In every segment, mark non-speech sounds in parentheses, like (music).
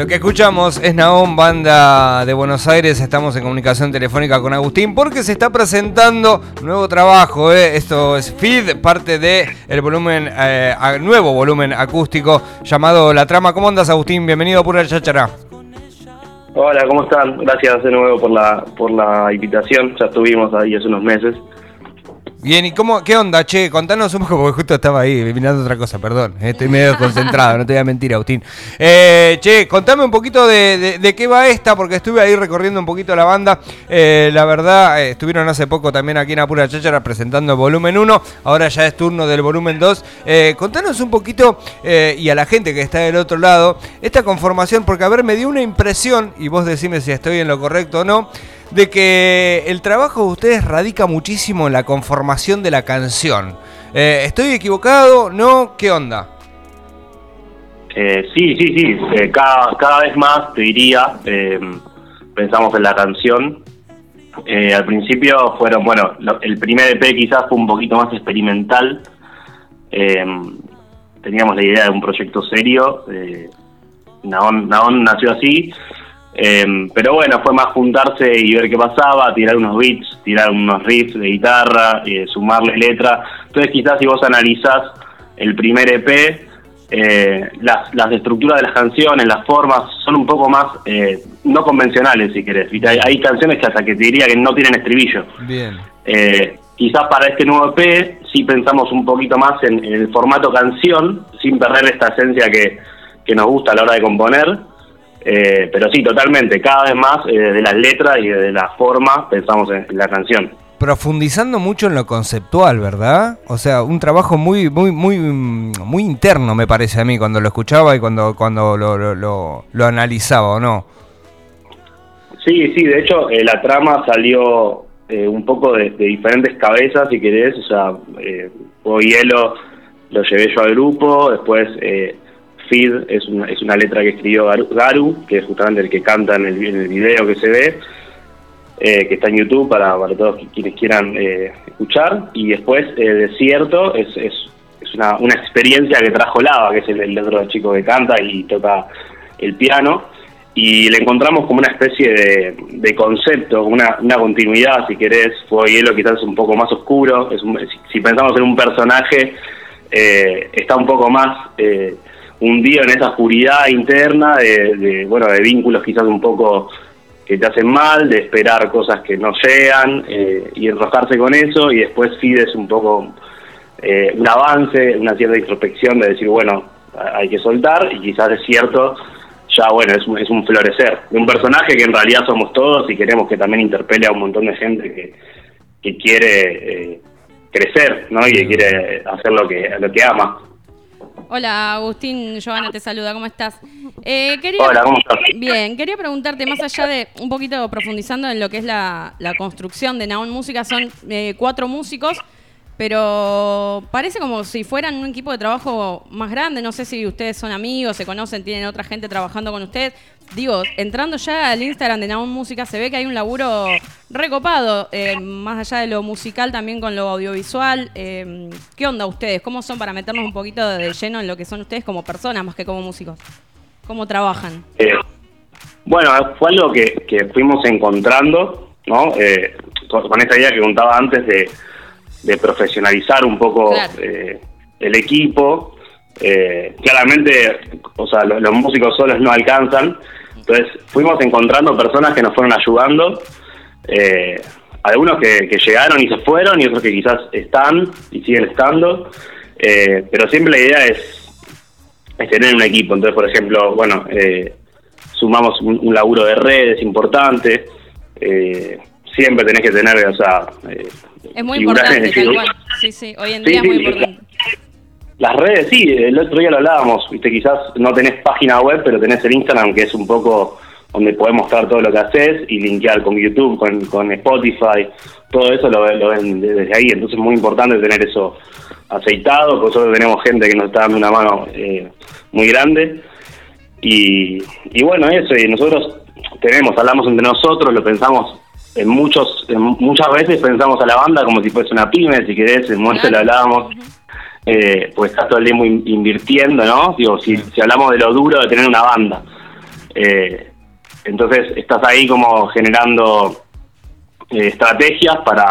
Lo que escuchamos es Naón, banda de Buenos Aires. Estamos en comunicación telefónica con Agustín porque se está presentando nuevo trabajo. ¿eh? Esto es Feed, parte de el volumen, eh, nuevo volumen acústico llamado La Trama. ¿Cómo andas, Agustín? Bienvenido a Pura Chachara. Hola, ¿cómo están? Gracias de nuevo por la por la invitación. Ya estuvimos ahí hace unos meses. Bien, ¿y cómo, qué onda, che? Contanos un poco, porque justo estaba ahí mirando otra cosa, perdón. Estoy medio concentrado, no te voy a mentir, Agustín. Eh, che, contame un poquito de, de- qué va esta, porque estuve ahí recorriendo un poquito la banda. Eh, la verdad, eh, estuvieron hace poco también aquí en Apura Cháchara presentando el volumen 1. Ahora ya es turno del volumen 2. Eh, contanos un poquito, y a la gente que está del otro lado, esta conformación, porque a ver, me dio una impresión, y vos decime si estoy en lo correcto o no, de que el trabajo de ustedes radica muchísimo en la conformación de la canción. Eh, ¿Estoy equivocado? ¿No? ¿Qué onda? Eh, sí, sí, sí. eh, cada, cada vez más, te diría, eh, pensamos en la canción. Eh, al principio fueron, bueno, el primer EP quizás fue un poquito más experimental. Eh, teníamos la idea de un proyecto serio. Naón, Naón nació así. Eh, pero bueno, fue más juntarse y ver qué pasaba, tirar unos beats, tirar unos riffs de guitarra, eh, sumarle letra. Entonces quizás si vos analizás el primer EP, eh, las, las estructuras de las canciones, las formas, son un poco más eh, no convencionales, si querés. Hay, hay canciones que hasta que te diría que no tienen estribillo. Bien. Eh, quizás para este nuevo EP sí pensamos un poquito más en, en el formato canción, sin perder esta esencia que, que nos gusta a la hora de componer. Eh, pero sí, totalmente, cada vez más eh, de las letras y de la forma pensamos en, la canción. Profundizando mucho en lo conceptual, ¿verdad? O sea, un trabajo muy, muy, muy, muy interno me parece a mí cuando lo escuchaba y cuando, cuando lo, lo, lo- lo analizaba, ¿o no? Sí, sí, de hecho eh, la trama salió eh, un poco de, de diferentes cabezas, si querés, o sea, eh, Hielo lo llevé yo al grupo, después eh, Feed es una, es una letra que escribió Garu, que es justamente el que canta en el, video que se ve, eh, que está en YouTube para, todos quienes quieran eh, escuchar, y después eh, Desierto es, es, una, una experiencia que trajo Lava, que es el, el otro chico que canta y toca el piano, y le encontramos como una especie de, concepto, una, continuidad, si querés, Fuego y Hielo quizás un poco más oscuro, es un- si, pensamos en un personaje, eh, está un poco más hundido en esa oscuridad interna, de, de, bueno, de vínculos quizás un poco que te hacen mal, de esperar cosas que no llegan eh, y enroscarse con eso, y después Fides un poco eh, un avance, una cierta introspección de decir, bueno, hay que soltar, y quizás es cierto, ya bueno, es un, es un florecer de un personaje que en realidad somos todos y queremos que también interpele a un montón de gente que, que quiere eh, crecer, ¿no? Y que quiere hacer lo que, lo que ama. Hola Agustín, Giovanna te saluda, ¿cómo estás? Eh, quería, Hola, ¿cómo estás? Bien, quería preguntarte, más allá de un poquito profundizando en lo que es la, la construcción de Naon Música, son eh, cuatro músicos, pero parece como si fueran un equipo de trabajo más grande, no sé si ustedes son amigos, se conocen, tienen otra gente trabajando con ustedes. Digo, entrando ya al Instagram de Naon Música se ve que hay un laburo recopado, eh, más allá de lo musical también con lo audiovisual. Eh, ¿Qué onda ustedes? ¿Cómo son para meternos un poquito de lleno en lo que son ustedes como personas más que como músicos? ¿Cómo trabajan? Eh, bueno, fue algo que, que fuimos encontrando, ¿no? Eh, con, con esa idea que contaba antes de, de profesionalizar un poco Claro. eh, el equipo. Eh, claramente, o sea, lo- los músicos solos no alcanzan. Entonces, fuimos encontrando personas que nos fueron ayudando. Eh, algunos que, que llegaron y se fueron y otros que quizás están y siguen estando. Pero siempre la idea es es tener un equipo. Entonces, por ejemplo, bueno, eh, sumamos un, un laburo de redes importante. siempre tenés que tener, o sea, Es muy importante, tal cual. Sí, sí, hoy en Sí, día es muy importante. Las redes, sí, el otro día lo hablábamos, viste, quizás no tenés página web, pero tenés el Instagram, que es un poco donde podés mostrar todo lo que haces y linkear con YouTube, con, con Spotify, todo eso lo, ven- lo ven desde ahí, entonces es muy importante tener eso aceitado, por nosotros tenemos gente que nos está dando una mano eh, muy grande y, y bueno, eso, y nosotros tenemos, hablamos entre nosotros, lo pensamos en muchos, en muchas veces pensamos a la banda como si fuese una pyme, si querés, en un momento lo hablábamos, eh, pues estás todo el tiempo in- invirtiendo, ¿no? Digo, si, si hablamos de lo duro de tener una banda, eh, entonces estás ahí como generando eh, estrategias para,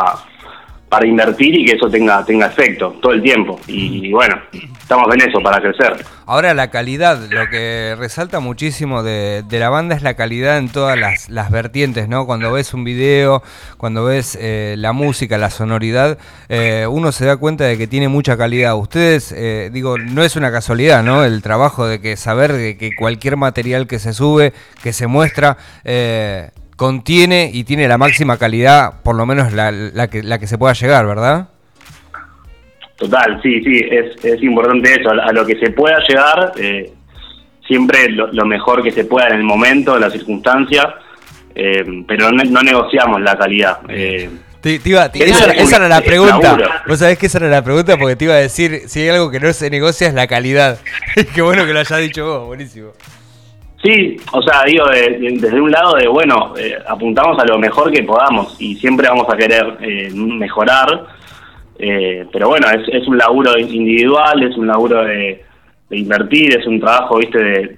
para invertir y que eso tenga, tenga efecto todo el tiempo. Y, y bueno, estamos en eso para crecer. Ahora la calidad, lo que resalta muchísimo de, de la banda es la calidad en todas las, las vertientes, ¿no? Cuando ves un video, cuando ves eh, la música, la sonoridad, eh, uno se da cuenta de que tiene mucha calidad. Ustedes, eh, digo, no es una casualidad, ¿no? El trabajo de que saber de que cualquier material que se sube, que se muestra, eh, contiene y tiene la máxima calidad, por lo menos la, la que, la que se pueda llegar, ¿verdad? Total, sí, sí, es, es importante eso, a, lo que se pueda llegar, eh, siempre lo, lo mejor que se pueda en el momento, en la circunstancia, eh, pero no, no negociamos la calidad. eh, Te, te iba- te- Es esa, era la pregunta. Vos sabés que esa era la pregunta porque te iba a decir, si hay algo que no se negocia es la calidad. (laughs) Qué bueno que lo hayas dicho vos, buenísimo. Sí, o sea, digo, de- de- desde un lado de, bueno, eh, apuntamos a lo mejor que podamos y siempre vamos a querer eh, mejorar, eh, pero bueno, es, es un laburo individual, es un laburo de, de invertir, es un trabajo, viste, de,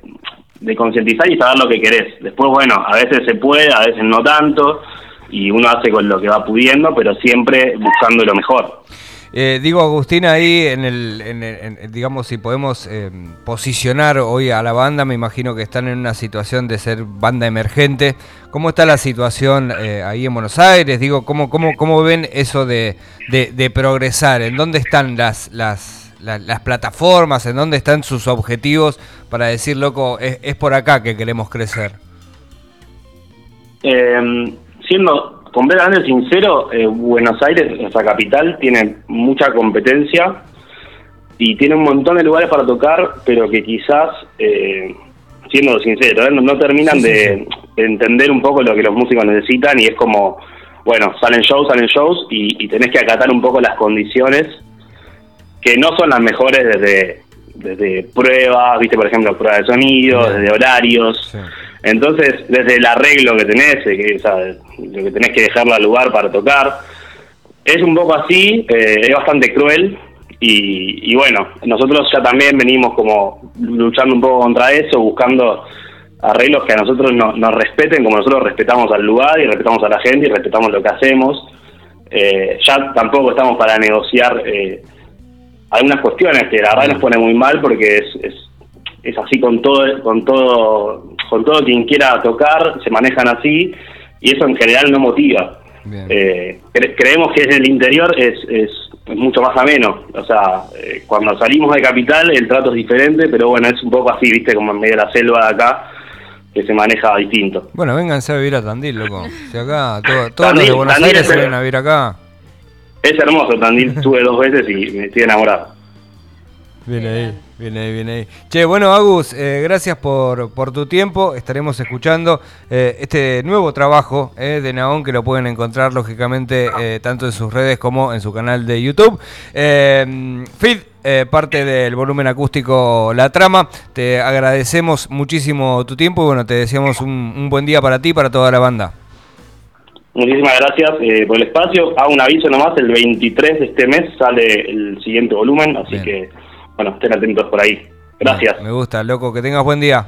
de concientizar y saber lo que querés. Después, bueno, a veces se puede, a veces no tanto, y uno hace con lo que va pudiendo, pero siempre buscando lo mejor. Eh, digo, Agustín, ahí en el, en el- en- digamos, si podemos eh, posicionar hoy a la banda, me imagino que están en una situación de ser banda emergente. ¿Cómo está la situación eh, ahí en Buenos Aires? Digo, ¿cómo, cómo, cómo ven eso de, de- progresar? ¿En dónde están las, las, la- las plataformas? ¿En dónde están sus objetivos para decir, loco, es, es por acá que queremos crecer? Eh, siendo completamente sincero, eh, Buenos Aires, nuestra capital, tiene mucha competencia y tiene un montón de lugares para tocar, pero que quizás, eh, siendo sincero, ¿eh? no, no terminan de, de entender un poco lo que los músicos necesitan y es como, bueno, salen shows, salen shows y, y tenés que acatar un poco las condiciones que no son las mejores desde, desde pruebas, viste, por ejemplo, pruebas de sonido, desde horarios. Sí. Entonces, desde el arreglo que tenés, eh, que, o sea, lo que tenés que dejarlo al lugar para tocar, es un poco así, eh, es bastante cruel y, y bueno, nosotros ya también venimos como luchando un poco contra eso, buscando arreglos que a nosotros no- nos respeten como nosotros respetamos al lugar y respetamos a la gente y respetamos lo que hacemos. Eh, ya tampoco estamos para negociar eh, algunas cuestiones que la verdad nos pone muy mal porque es, es, es así con todo con todo con todo quien quiera tocar se manejan así y eso en general no motiva. Eh, cre- creemos que en el interior es, es, es mucho más ameno o sea eh, cuando salimos de capital el trato es diferente pero bueno es un poco así viste como en medio de la selva de acá que se maneja distinto Bueno, vénganse a vivir a Tandil, loco. Si acá, todo- (laughs) todos los Tandil- de Buenos Tandil Aires es se vienen a vivir acá. es hermoso Tandil estuve dos veces y me estoy enamorado Viene ahí, viene ahí, viene ahí. Che, bueno, Agus, eh, gracias por, por tu tiempo. Estaremos escuchando eh, este nuevo trabajo eh, de Naón, que lo pueden encontrar, lógicamente, eh, tanto en sus redes como en su canal de YouTube. Eh, Feed, eh, parte del volumen acústico La Trama. Te agradecemos muchísimo tu tiempo y, bueno, te deseamos un, un buen día para ti y para toda la banda. Muchísimas gracias eh, por el espacio. Hago un aviso nomás, el 23 de este mes sale el siguiente volumen, así Bien. que, bueno, estén atentos por ahí. Gracias. Me gusta, loco. Que tengas buen día.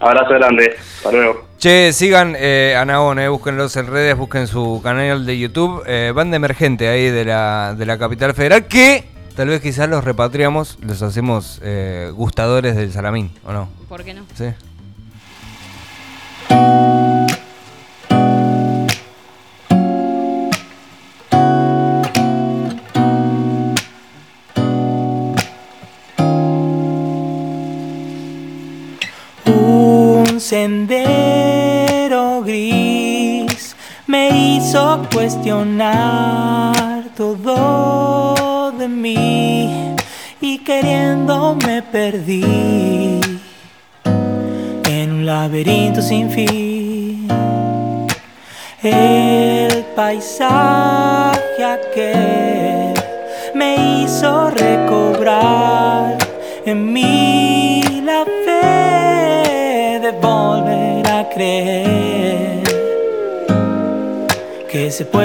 Abrazo grande. Hasta luego. Che, sigan eh, a eh, búsquenlos en redes, busquen su canal de YouTube, eh, banda emergente ahí de la, de la capital federal, que tal vez quizás los repatriamos, los hacemos eh, gustadores del salamín, ¿o no? ¿Por qué no? ¿Sí? Sendero gris me hizo cuestionar todo de mí y queriendo me perdí en un laberinto sin fin. El paisaje aquel me hizo recobrar en mí volver a creer que se puede.